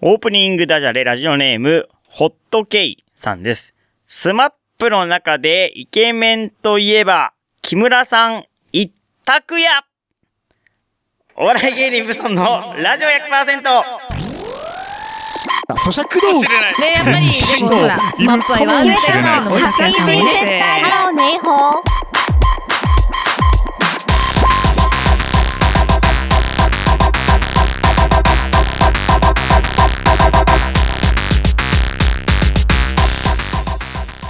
オープニングダジャレラジオネーム、ホットケイさんです。スマップの中でイケメンといえば、木村さん一択やお笑い芸人ブソンのラジオ100%咀嚼道。ね、やっぱり、でもほら、スマップは言われてるっていうのもたくさんね。ハローネイホー。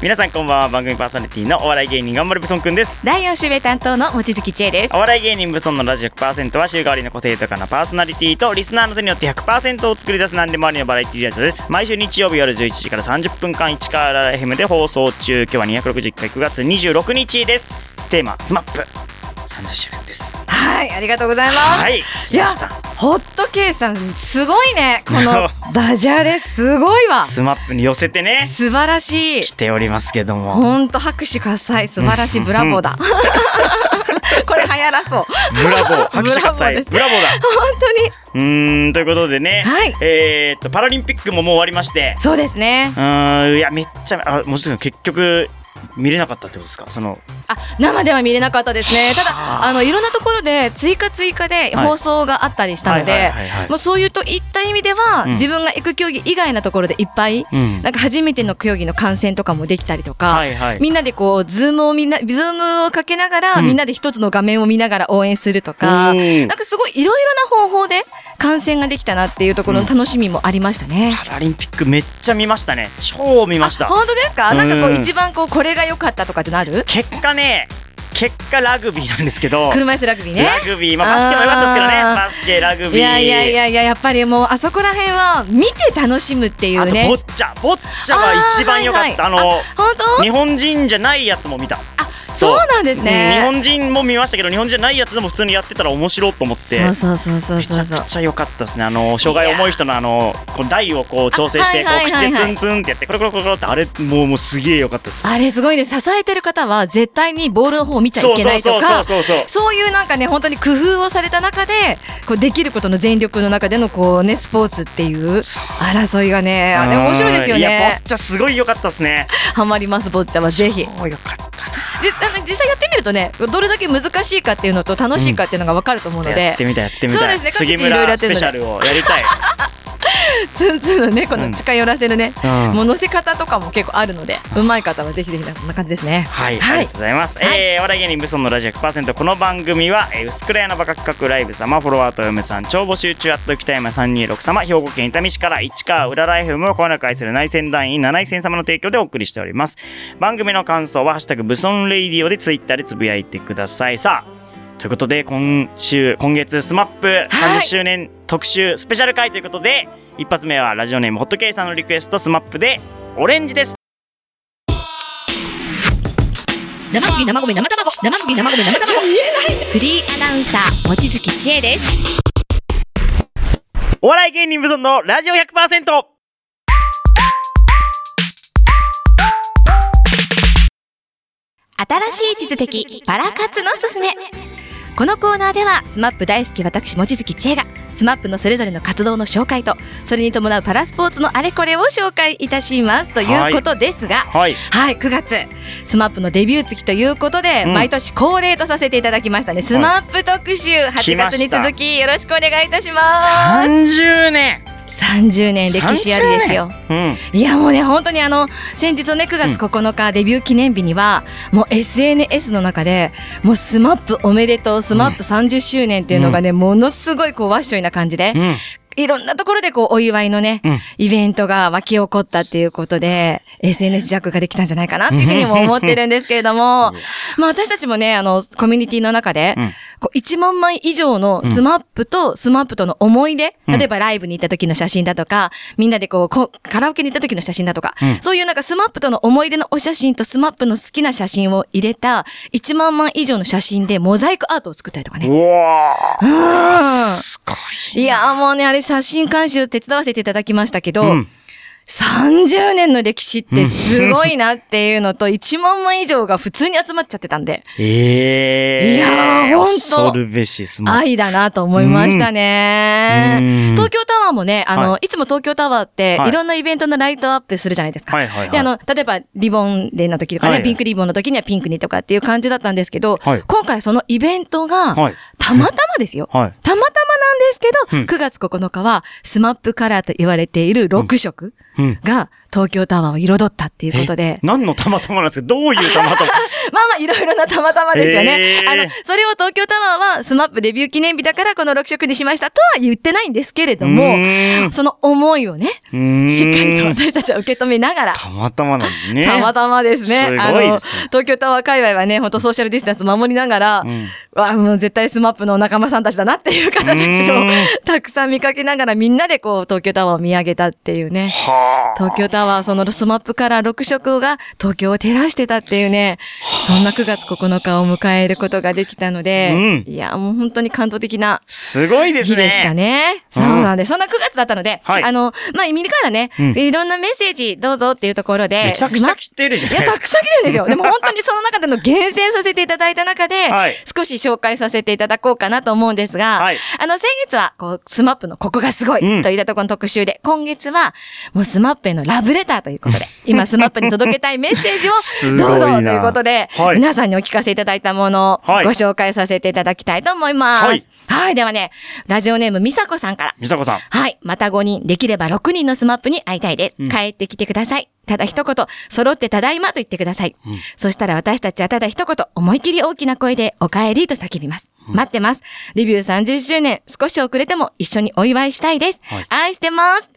皆さんこんばんは、番組パーソナリティのお笑い芸人頑張るブソンくんです。第4週目担当の望月千恵です。お笑い芸人ブソンのラジオ100%は週替わりの個性豊かなパーソナリティとリスナーの手によって100%を作り出す何でもありのバラエティラジオです。毎週日曜日夜11時から30分間市川ライフムで放送中。今日は261回9月26日です。テーマ、スマップ。30周年です。はい、ありがとうございます。はい、いた。ホットケイさん、すごいね。この ダジャレ、すごいわ。スマップに寄せてね、素晴らしい来。ておりますけども。ほんと拍手喝采、素晴らしい、ブラボーだ。これ流行らそう。ブラボー、拍手喝采、ブラボーだ。本当に。うーん、ということでね、はいえーっと、パラリンピックももう終わりまして、そうですねう。ーん、いや、めっちゃ、あ、もちろん結局、見れなかったってことですか？その、あ、生では見れなかったですね。ただ、はああの、いろんなところで追加追加ではい。放送があったりしたのはいでそういうといった意味では、うん。自分が行く競技以外のところでいっぱい、うん。なんか初めての競技の観戦とかもできたりとか、はいはい。みんなでこう、ズームをみんな、ズームをかけながら、うん。みんなで一つの画面を見ながら応援するとか、うん。なんかすごいいろいろな方法で観戦ができたなっていうところの楽しみもありましたね。パラリンピックめっちゃ見ましたね。超見ました。本当ですか？なんかこううん一番こう、これが良かったとかってなる？結果ね、結果ラグビーなんですけど、車椅子ラグビーね。ラグビー、まあバスケも良かったですけどね、バスケ、ラグビー。いやいやいやいや、やっぱりもう、あそこら辺は、見て楽しむっていうあと、ね。ボッチャ。ボッチャは一番良かった。あはいはいの、本当？日本人じゃないやつも見た。あ、そうなんですうんね。日本人も見ましたけど、日本人じゃないやつでも普通にやってたら面白いと思って。そうそうそうそうめちゃ。くちゃ良かったですね。あの、障害重い人のあの、こう台をこう調整して、こあはいう口でツンツンってやって、コロコロコロコロって、あれ、もう、もうすげえ良かったです。あれすごいね。支えてる方は、絶対にボールの方を見ちゃいけないとか、そういうなんかね、本当に工夫をされた中で、こうできることの全力の中でのこうね、スポーツっていう争いがね、あれ面白いですよいや、ボねッ。チャすごい良かったですね。ハマります、ボッチャはぜひ。超良かったな。じあの実際やってみるとね、どれだけ難しいかっていうのと楽しいかっていうのが分かると思うのやでっ、てみたい、やってみたい。そうですね杉各地いろいろやってるのでペシャルをやりたい。ツンツンのね、この近寄らせるね、うんもう乗せ方とかも結構あるので、うまい方はぜひぜひこんな感じですね。はい、はいありがとうございます。はいえー、お笑い芸人ブソンのラジオ100%この番組は、えー、薄暗屋のバカ企画ライブ様、フォロワーと嫁さん、超募集中、あっと北山326様、兵庫県伊丹市から市川裏ライフムをこよなく愛する内戦団員七井戦様の提供でお送りしております。番組の感想は、ハッシュタグブソンレイディオでツイッターでつぶやいてください。さあ、ということで、今週、今月、スマップ30周年特集スペシャル回ということで、一発目はラジオネームホットケイさんのリクエスト、スマップで、オレンジです。生麦生米生卵生麦生米生卵フリーアナウンサー、望月千恵です。お笑い芸人ブソンのラジオ 100%! 新しい地図的パラ活のすすめ。このコーナーでは、スマップ大好き私、望月千恵が、スマップのそれぞれの活動の紹介と、それに伴うパラスポーツのあれこれを紹介いたします。ということですが、はい。はい、9月、スマップのデビュー月ということで、うん毎年恒例とさせていただきましたね、スマップ特集、8月に続き、よろしくお願いいたします。30年30年歴史ありですよ。うん。いやもうね本当にあの先日ね9月9日、デビュー記念日にはもう SNS の中でもうスマップおめでとうスマップ30周年っていうのがね、ものすごいこうワッショイな感じで、うん。いろんなところでこうお祝いのね、うん。イベントが湧き起こったっていうことで SNS ジャックができたんじゃないかなっていうふうにも思ってるんですけれども、まあ私たちもねあのコミュニティの中で、うん。こう1万枚以上のスマップとスマップとの思い出、うん。例えばライブに行った時の写真だとか、みんなでこうこカラオケに行った時の写真だとか、うん。そういうなんかスマップとの思い出のお写真とスマップの好きな写真を入れた1万枚以上の写真でモザイクアートを作ったりとかね。うわうん。ーすごい。いやーもうね、あれ写真監修手伝わせていただきましたけど、うん30年の歴史ってすごいなっていうのと、1万枚以上が普通に集まっちゃってたんで、ええいやーほんと恐るべし。愛だなと思いましたね。うん東京タワーもね、あの、、はいつも東京タワーってはいいろんなイベントのライトアップするじゃないですか。はいはいはい。で、あの、例えば、リボンデーの時とかね、はいピンクリボンの時にはピンクにとかっていう感じだったんですけど、はい今回そのイベントが、はい。たまたまですよ。はい。たまたまなんですけど、うん9月9日は、スマップカラーと言われている6色うん。が東京タワーを彩ったっていうことで、何のたまたまなんですか？どういうたまたま？まあまあいろいろなたまたまですよね。へーあの、それを東京タワーはスマップデビュー記念日だからこの6色にしましたとは言ってないんですけれども、その思いをね、しっかりと私たちは受け止めながら、たまたまなんですね。たまたまですね。すごいあの、ですね東京タワー界隈はね、本当ソーシャルディスタンス守りながら、うんわあ、もう絶対スマップの仲間さんたちだなっていう方たちをうんたくさん見かけながらみんなでこう東京タワーを見上げたっていうね。はあ。東京タワー、そのスマップから6色が東京を照らしてたっていうね、そんな9月9日を迎えることができたので、うんいや、もう本当に感動的なすごいですね。日でしたね。うんそうなんです。そんな9月だったので、はいあの、まあ、意味からね、うんいろんなメッセージどうぞっていうところで、めちゃくちゃ来てるじゃいや、ないですか。たくさん来てるんですよ。でも本当にその中での厳選させていただいた中で、はい少し紹介させていただこうかなと思うんですが、はいあの、先月は、こう、スマップのここがすごいうんといったところの特集で、今月は、もうスマップへのラブレターということで、今スマップに届けたいメッセージをどうぞということで、はい皆さんにお聞かせいただいたものをはいご紹介させていただきたいと思います。ははいい。ではね、ラジオネームみさこさんから、みさこさん。はい。また5人、できれば6人のスマップに会いたいです。うん帰ってきてください。ただ一言、揃ってただいまと言ってください。うんそしたら私たちはただ一言、思い切り大きな声でお帰りと叫びます。待ってます。デビュー30周年、少し遅れても一緒にお祝いしたいです。はい愛してます。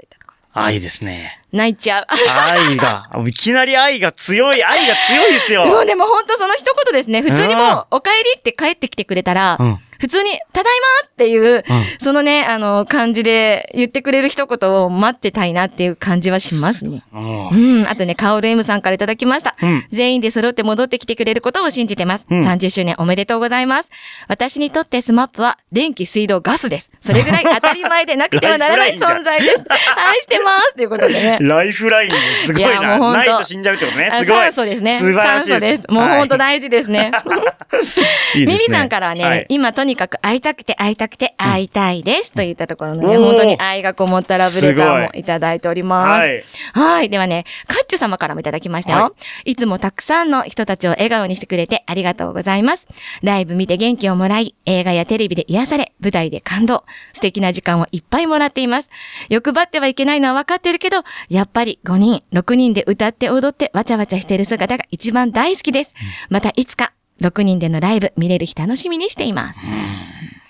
愛ですね。ろ泣いちゃう。愛が、いきなり愛が強い、愛が強いですよ。もうでも本当その一言ですね。普通にもうんう、お帰りって帰ってきてくれたら、うん普通に、ただいまっていう、うんそのね、あの、感じで言ってくれる一言を待ってたいなっていう感じはしますね。うんうん。あとね、カオル M さんからいただきました。うん全員で揃って戻ってきてくれることを信じてます。うん30周年おめでとうございます。私にとってスマップは電気、水道、ガスです。それぐらい当たり前でなくてはならない存在です。愛してますということでね。ライフラインですごいいやな。もうないと死んじゃうってことね。あすごい。酸素ですね。素晴らしいです。酸素です。もう本当はい 大事ですね。ミミさんからはね、はい今とにかく会いたくて会いたくて会いたいです、といったところのね、本当に愛がこもったラブレターもいいただいております。はい。はい。ではね、カッチュ様からもいただきましたよ。、はいつもたくさんの人たちを笑顔にしてくれてありがとうございます。ライブ見て元気をもらい、映画やテレビで癒され、舞台で感動、素敵な時間をいっぱいもらっています。欲張ってはいけないのは分かってるけど、やっぱり5人、6人で歌って踊ってわちゃわちゃしている姿が一番大好きです。またいつか、6人でのライブ見れる日楽しみにしています。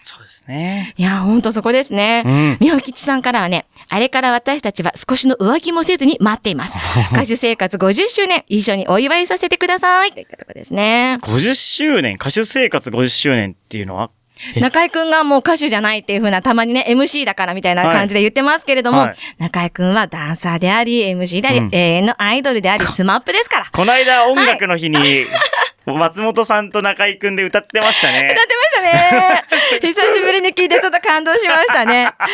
そうですね。いや、ほんとそこですね。うんみほきちさんからはね、あれから私たちは少しの浮気もせずに待っています。歌手生活50周年、一緒にお祝いさせてください。といったところですね。50周年、歌手生活50周年っていうのは？え？中居くんがもう歌手じゃないっていう風な、たまにね、MC だからみたいな感じで言ってますけれども、はい中居くんはダンサーであり、MC であり、うん永遠のアイドルであり、スマップですから。この間音楽の日に、松本さんと中居くんで歌ってましたね歌っ。てましたね。久しぶりに聞いてちょっと感動しましたね。あ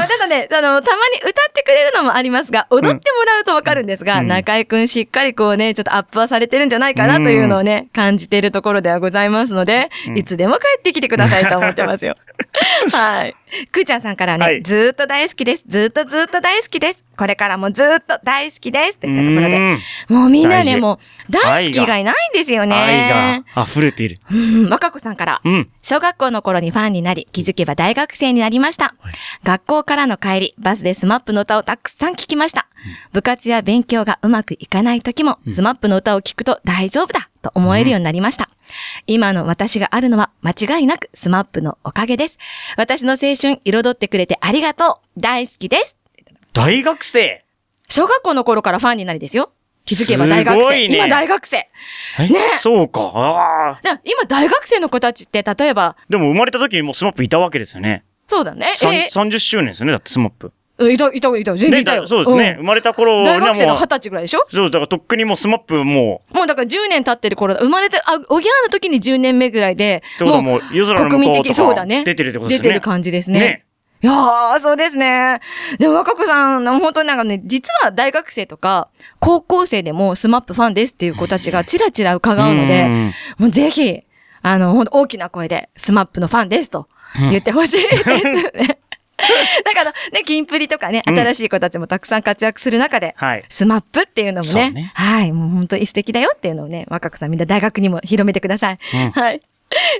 の、ただね、あの、たまに歌ってくれるのもありますが、踊ってもらうとわかるんですが、うん中居くんしっかりこうね、ちょっとアップはされてるんじゃないかなというのをね、感じているところではございますので、うんいつでも帰ってきてくださいと思ってますよ。はい。くーちゃんさんからはね、はいずーっと大好きです。ずーっとずーっと大好きです。これからもずーっと大好きです。といったところで。うんもうみんなね、もう大好きがいないんですよね。愛が溢れている。うん、若子さんから。うん。小学校の頃にファンになり、気づけば大学生になりました。学校からの帰り、バスでスマップの歌をたくさん聴きました。部活や勉強がうまくいかない時も、スマップの歌を聴くと大丈夫だと思えるようになりました。今の私があるのは間違いなくスマップのおかげです。私の青春彩ってくれてありがとう。大好きです。大学生？小学校の頃からファンになりですよ。気づけば大学生。ね今大学生。え、そうか。あ今大学生の子たちって、例えば、でも生まれた時にもうスマップいたわけですよね。そうだね。え30周年ですね。だってスマップ。うんいた、いた、いた、全然いたよ。そうですね。生まれた頃大学生の二十歳ぐらいでしょ？そう、だからとっくにもうスマップももうだから10年経ってる頃だ。生まれて、あ、おぎゃーの時に10年目ぐらいで、う、ってことはもう夜空の国民的、そうだかね。出てるってことですよね。出てる感じですね。いやー、そうですね。でも、若子さん、本当になんかね、実は大学生とか、高校生でもスマップファンですっていう子たちがちらちら伺うので、んもうぜひ、あの、ほんと大きな声で、スマップのファンですと言ってほしいですね。だから、ね、キンプリとかね、うん新しい子たちもたくさん活躍する中で、はい。スマップっていうのもねねはい、もう本当に素敵だよっていうのをね、若子さんみんな大学にも広めてください。うんはい。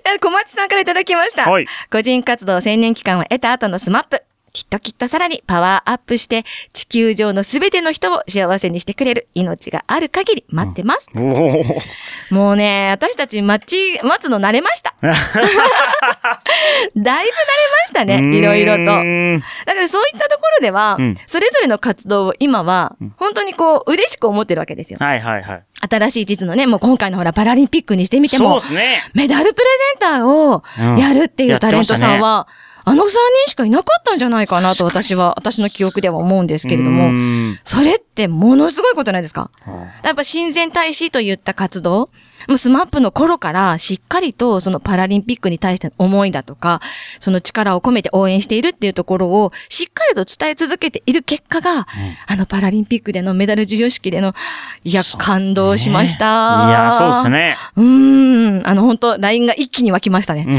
で小町さんからいただきました。はい個人活動専念期間を経た後のスマップ。きっときっとさらにパワーアップして、地球上のすべての人を幸せにしてくれる命がある限り待ってます。おお。もうね、私たち待ち、待つの慣れました。だいぶ慣れましたね、いろいろと。だからそういったところでは、うんそれぞれの活動を今は、本当にこう、嬉しく思ってるわけですよ。はいはいはい。新しい実のね、もう今回のほら、パラリンピックにしてみてもそうで、すね。メダルプレゼンターをうんやるっていやうタレントさんは、あの3人しかいなかったんじゃないかなと私は、私の記憶では思うんですけれどうも、それってものすごいことないですか？やっぱ親善大使といった活動、もうスマップの頃からしっかりとそのパラリンピックに対しての思いだとか、その力を込めて応援しているっていうところをしっかりと伝え続けている結果が、あのパラリンピックでのメダル授与式での、いや、感動しました。いや、そうです。ね。うーん。あの、本当 LINE が一気に湧きましたね。う わ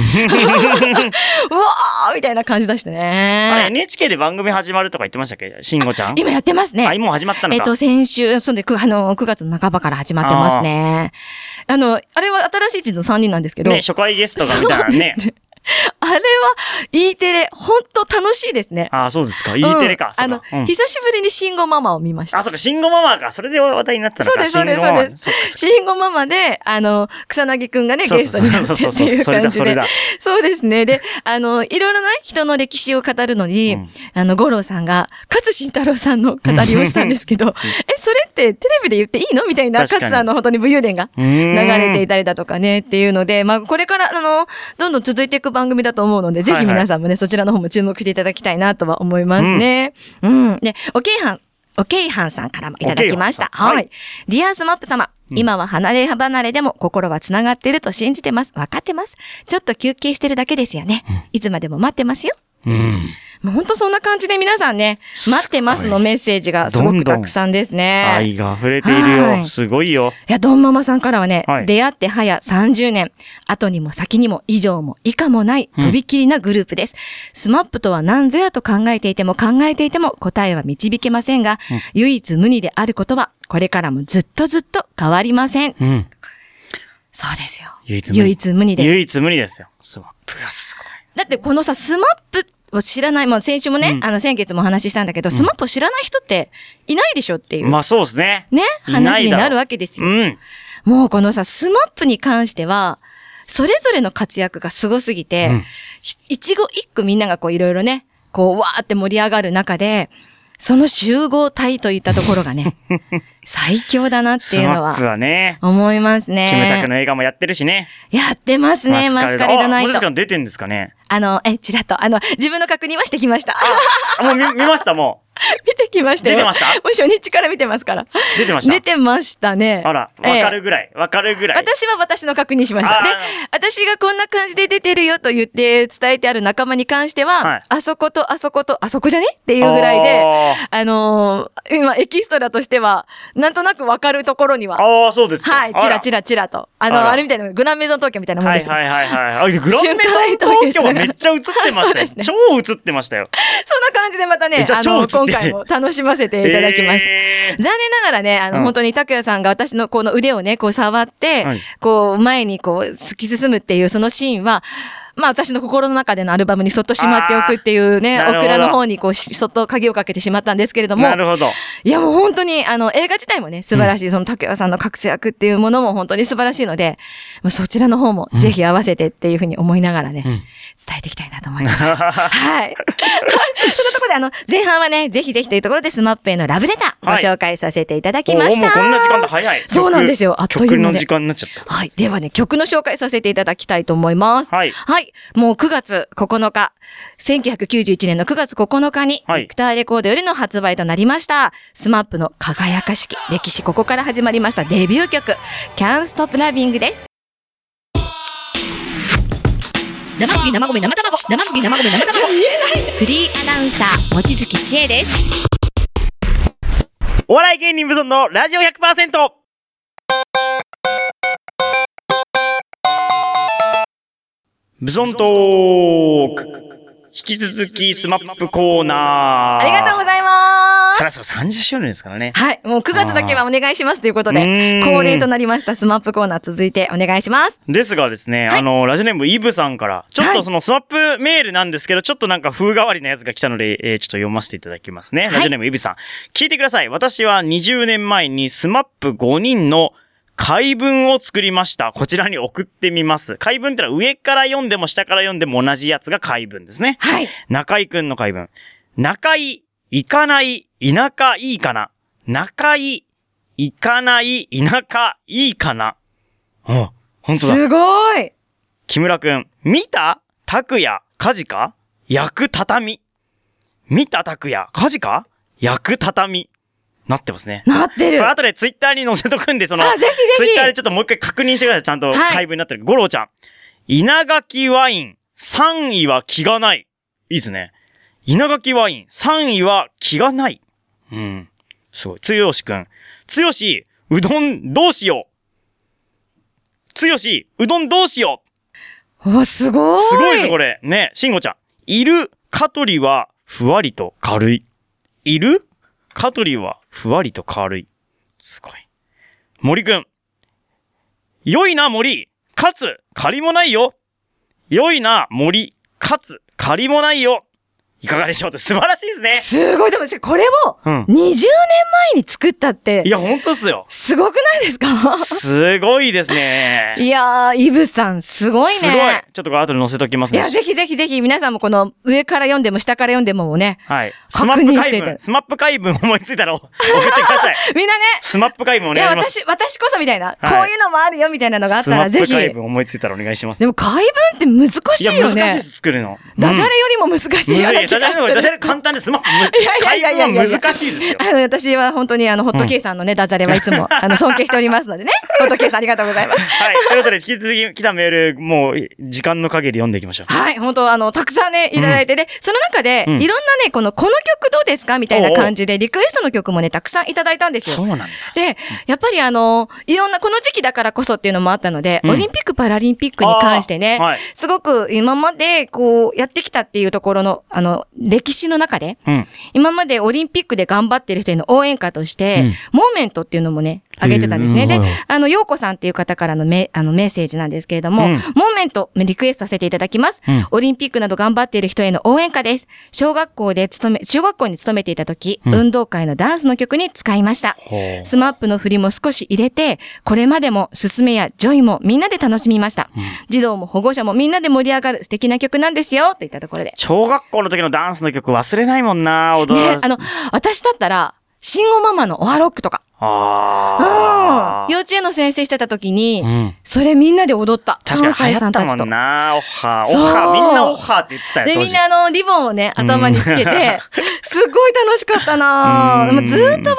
ーみたいな感じでしたあれ、ね。NHK で番組始まるとか言ってましたっけ？慎吾ちゃん今やってますねあ、。もう始まった？のか？えっと、先週、そうで、くあの、9月の半ばから始まってますね。あの、あれは新しい地図の3人なんですけど、ね、初回ゲストがみたいなね。あれは E テレ、本当楽しいですね。あ、そうですか。E テレか。うんあの、久しぶりに慎吾ママを見ましたあ、。そうか、慎吾ママか。それで話題になってたのか。そうです、そうです、そうです。慎吾ママで、あの、草薙くんがね、ゲストになってっていう感じでそうですね。で、あの、いろいろな人の歴史を語るのに、うんあの、五郎さんが、勝慎太郎さんの語りをしたんですけど、え、それってテレビで言っていいのみたいな、勝さんの本当に武勇伝が流れていたりだとかね、っていうので、まあ、これから、あの、どんどん続いていく番組だと思うので、ぜひ皆さんもね、そちらの方も注目していただきたいなとは思いますね。うん。で、おけいはん、おけいはんさんからもいただきました。はい。 Dear SMAP 様。今は離れ離れでも心は繋がっていると信じてます。わかってます。ちょっと休憩してるだけですよね。いつまでも待ってますよ。うん。もう本当そんな感じで皆さんね、待ってますのメッセージがすごくたくさんですね。愛が溢れているよ。はいすごいよ。いや、ドンママさんからはね、はい出会って早30年、後にも先にも以上も以下もない、とびきりなグループです。 SMAP とは何ぞやと考えていても考えていても答えは導けませんが、唯一無二であることは、これからもずっとずっと変わりません。うん。そうですよ。唯一無二。唯一無二です。唯一無二ですよ。スマップがすごい。だってこのさ、 SMAP を知らない、まあ先週もね、うんあの先月もお話ししたんだけど、 SMAP を知らない人っていないでしょっていう、まあそうですね。ね、話になるわけですよ。うん。もうこのさ、 SMAP に関しては、それぞれの活躍がすごすぎて、うんひ一語一句みんながこういろいろね、こうわーって盛り上がる中で、その集合体といったところがね、最強だなっていうの SMAP ははね、思いますね。キムタクの映画もやってるしね。やってますね、マスカレードナイトあもしか。出てんですかね。あの、え、ちらっと、あの、自分の確認はしてきました。あ、もう見見ました、も 見てきましたよ。出てました？もう初日から見てますから。う。出てました？出てましたね。あら、わええかるぐらい。わかるぐらい。私は私の確認しました。で私がこんな感じで出てるよと言って伝えてある仲間に関しては、はいあそことあそことあそこじゃね？っていうぐらいで、ああのー今エキストラとしては、なんとなくわかるところには、ああ、そうですか。はい、チラチラ。ラチラと。あの、あらあれみたいな、グランメゾン東京みたいなもんですよ。はいはいはいはい。あ、グランメゾン東京はめっちゃ映ってましたよ。超映ってましたよ。そんな感じでまたねああの、今回も楽しませていただきました。えー残念ながらね、あの、うん本当に拓也さんが私のこの腕をね、こう触って、はいこう前にこう突き進むっていうそのシーンは、まあ私の心の中でのアルバムにそっとしまっておくっていうね、オクラの方にこうしそっと鍵をかけてしまったんですけれどもな、るほど。いやもう本当にあの映画自体もね、素晴らしい、その拓也さんの活躍っていうものも本当に素晴らしいので、もうそちらの方もぜひ合わせてっていうふうに思いながらね、うん伝えていきたいなと思います。はい。そのところで、あの、前半はね、ぜひぜひというところで、 SMAP へのラブレター、ごはい紹介させていただきました。おーもうこんな時間だ早い。そうなんですよ。あっという間で曲の時。間になっちゃった。はい。ではね、曲の紹介させていただきたいと思います。はいはい。もう9月9日、1991年の9月9日に、はい。ビクターレコードよりの発売となりました、 SMAP の輝かしき歴史、ここから始まりました。デビュー曲、Can't Stop Loving です。生麦生米生卵。生麦生米生卵。フリーアナウンサー望月千恵です。お笑い芸人無尊のラジオ 100%! 無尊トーク引き続きスマップコーナーありがとうございますそ。ろそろ30周年ですからね。はい。もう9月だけはお願いしますということで、うーん恒例となりましたスマップコーナー続いてお願いします。ですがですね、はいあの、ラジオネームイブさんから、ちょっはいとその SMAP メールなんですけど、ちょっとなんか風変わりなやつが来たので、えーちょっと読ませていただきますね。いラジオネームイブさん。聞いてください。私は20年前に SMAP 5人の回文を作りました。こちらに送ってみます。回文ってのは上から読んでも下から読んでも同じやつが回文ですね。はい。中居くんの回文。中居、行かない、田舎いいかな。中居、行かない、田舎いいかな。うん、本当だ。すごい。木村くん、見た拓也、火事か？焼く畳？見た拓也、火事か？焼く畳？なってますね。なってる。これ後でツイッターに載せとくんで、その、あぜひぜひツイッターでちょっともう一回確認してください。ちゃんとはい回文になってる。五郎ちゃん。稲垣ワイン、3位は気がない。いいですね。稲垣ワイン、3位は気がない。うん。すごい。つよしくん。つよし、うどんどうしよう。つよし、うどんどうしよう。お、すごい。すごいです、これ。ね、しんごちゃん。いる、カトリは、ふわりと軽い。いるカトリは、ふわりと軽い。すごい。森くん。良いな、森。かつ、借りもないよ。良いな、森。かつ、借りもないよ。いかがでしょうって素晴らしいですね。すごい。でも、これをうん20年前に作ったってい、や、ほんとっすよ。すごくないですか？すごいですね。いやー、イブさん、すごいね。すごい。ちょっとこれ後で載せときますね。いや、ぜひぜひぜひ、皆さんもこの上から読んでも下から読んでもね、はい。ス確認していた回文、 SMAP 回文思いついたら 送ってください。みんなね、 SMAP 回文おいや、願いします。私、私こそみたいな、はいこういうのもあるよみたいなのがあったら、ぜひ。スマップ解で文思いついたらお願いします。も、回文って難しいいや、よね。難しいです、作るの。ダジャレうんよりも難しいいやいや、ような気がダジャレのダジャレ。簡単で SMAP、いやいやいやいや難しいですよ。あの、私は本当にあの、ホットケイさんのね、ダジャレはいつも、あの、尊敬しておりますのでね。ホットケイさんありがとうございます。はい。ということで、引き続き来たメール、もう、時間の限り読んでいきましょう。はい、本当あの、たくさんね、いただいて、で、その中で、うんいろんなね、この、この曲どうですかみたいな感じで、リクエストの曲もね、たくさんいただいたんですよ。そうなんだ。で、やっぱりあの、いろんな、この時期だからこそっていうのもあったので、うんオリンピック・パラリンピックに関してね、はいすごく今までこう、やってきたっていうところの、あの、歴史の中で、うん。今までオリンピックで頑張ってる人への応援歌として、うんモーメントっていうのもね、あげてたんですね。であの、ようこさんっていう方からのメあのメッセージなんですけれども、うんモーメント、リクエストさせていただきます。うんオリンピックなど頑張っている人への応援歌です。小学校で勤め、小学校に勤めていた時、うん運動会のダンスの曲に使いました。SMAP の振りも少し入れて、これまでも、すすめや Joy もみんなで楽しみました。児童も保護者もみんなで盛り上がる素敵な曲なんですよ、といったところで。小学校の時のダンスの曲忘れないもんな、踊ら、ねあの、私だったら、慎吾ママのおはロックとか。うん。あー幼稚園の先生してた時に、うん。それみんなで踊った。3確かに歳流行った。もんな、オッハー。オッハー。みんなオッハーって言ってたよ、で、みんなあの、リボンをね、頭につけて、すっごい楽しかったなもずーっと忘れな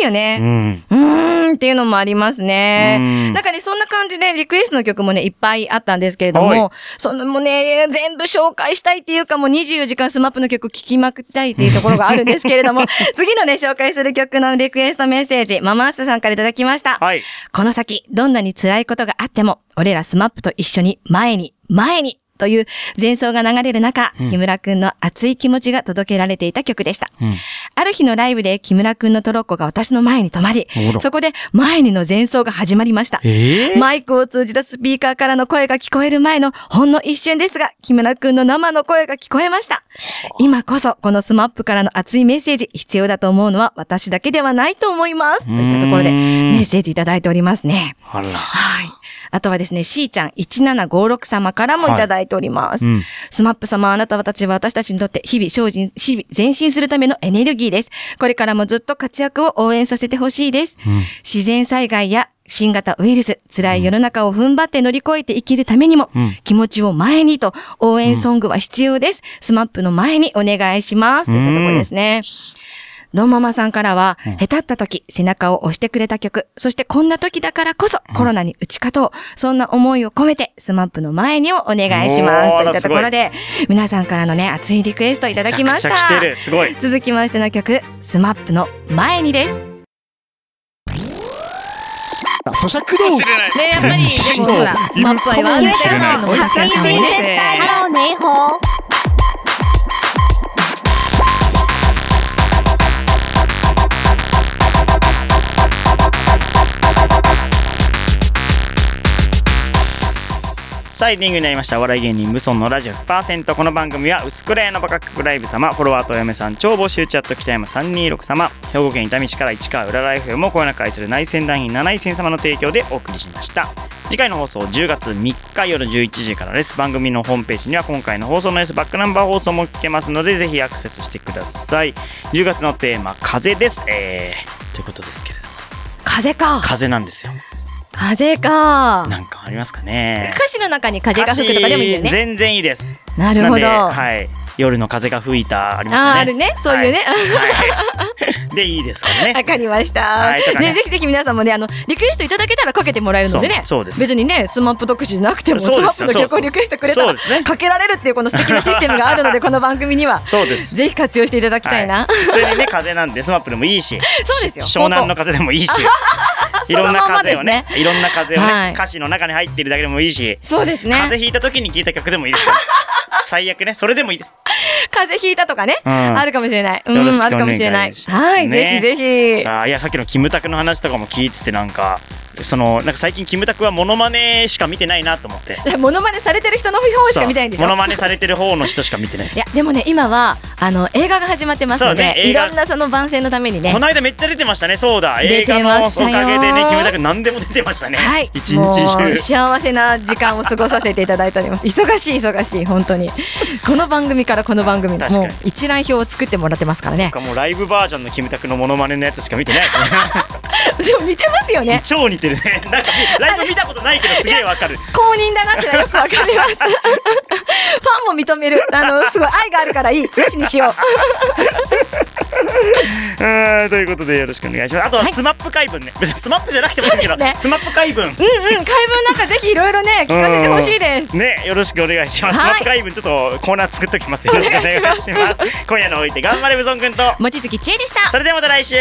いようね。ん。うーんっていうのもありますね。うんなんかね、そんな感じでリクエストの曲もね、いっぱいあったんですけれどはいも、そのもうね、全部紹介したいっていうかもう24時間 SMAP の曲聴きまくりたいっていうところがあるんですけれども、次のね、紹介する曲のリクエストメッセージ、ママースさんからいただきました。はい。この先、どんなに辛いことがあっても、俺ら SMAP と一緒に前に、前に、という前奏が流れる中、木村くんの熱い気持ちが届けられていた曲でした。うん。ある日のライブで木村くんのトロッコが私の前に止まりそこで前にの前奏が始まりました。ええマイクを通じたスピーカーからの声が聞こえる前のほんの一瞬ですが、木村くんの生の声が聞こえました。今こそ、この SMAP からの熱いメッセージ、必要だと思うのは私だけではないと思います。といったところで、うーんメッセージいただいておりますね。あら。はい。あとはですね、しーちゃん1756様からもいただいております。うん SMAP 様、あなたたちは私たちにとって日々精進、日々前進するためのエネルギーです。これからもずっと活躍を応援させてほしいです。自然災害や新型ウイルス、辛い世の中を踏ん張って乗り越えて生きるためにも、うん気持ちを前にと応援ソングは必要です。 SMAP の前にお願いします。といったところですね。ドンママさんからは、うんへたった時、背中を押してくれた曲、そしてこんな時だからこそ、コロナに打ち勝とう、そんな思いを込めて、 SMAP の前にをお願いします。といったところで、皆さんからのね、熱いリクエストいただきました。めちゃくちゃ来てる。すごい。続きましての曲、 SMAP の前にです。咀嚼道知れない。ね、やっぱり、でもほら、 SMAP は言われてるっていうのも、ハッカーさんもね。ハローネイホー。さあエンディングになりました。お笑い芸人無尊のラジオ100%この番組は薄暗いのバカックライブ様フォロワーとお嫁さん超募集チャット北山326様兵庫県伊丹市から市川浦ライフもこよなく愛する内戦団員7位戦様の提供でお送りしました。次回の放送10月3日夜11時からです。番組のホームページには今回の放送の様子バックナンバー放送も聞けますのでぜひアクセスしてください。10月のテーマ風です。えー、ということですけれども。風か。風なんですよ風か。なんかありますかね歌詞の中に風が吹くとかでもいいんだよね。全然いいですなるほど。はい、夜の風が吹いたありますよね。あるね。そういうね。でいいですからね。わかりました。ねね、ぜひぜひ皆さんもね、あの、リクエストいただけたらかけてもらえるのでね。そうです別にね、スマップ特集じゃなくても、スマップの曲をリクエストくれたら、かけられるっていうこの素敵なシステムがあるので、この 番組には。そうです。ぜひ活用していただきたいな。はい普通にね風なんでスマップでもいいし、そうですよ湘南の風でもいいし、いろんな風をねいろんな風をね、はい歌詞の中に入っているだけでもいいし、そうですね。風邪ひいた時に聴いた曲でもいいです。最悪ねそれでもいいです。風邪ひいたとかね、うんあるかもしれない。うん、あるかもしれない。はい、ぜねひぜひ。あーいやさっきのキムタクの話とかも聞いててなんかそのなんか最近キムタクはモノマネしか見てないなと思って。モノマネされてる人の方しか見たいんでしょ？モノマネされてる方の人しか見てない。ですいやでもね今はあの映画が始まってますので、いね映画。ろんなその番宣のためにね。この間めっちゃ出てましたねそうだ。出映画てのおかげでねキムタク何でも出てましたね、はい。一日中。幸せな時間を過ごさせていただいております。忙しい忙しい本当に。この番組からこの番組確かに。もう一覧表を作ってもらってますからね。かもうライブバージョンのキムタクのモノマネのやつしか見てない。ですね。でも似てますよね。超似てるね。なんかライブ見たことないけどすげえわかる。公認だなってのはよくわかります。ファンも認める。あのすごい愛があるからいい。よしにしよう。うーんということでよろしくお願いします。あとはスマップ回文ね。別にスマップじゃなくてもいいですけどね。スマップ回文。うんうん。回文なんかぜひいろいろね聞かせてほしいです。ねよろしくお願いします、はい。スマップ回文ちょっとコーナー作っておきますよ。ろしくお願いします。今夜のおいて頑張れブソン君と。望月千恵でした。それではまた来週。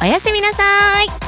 おやすみなさい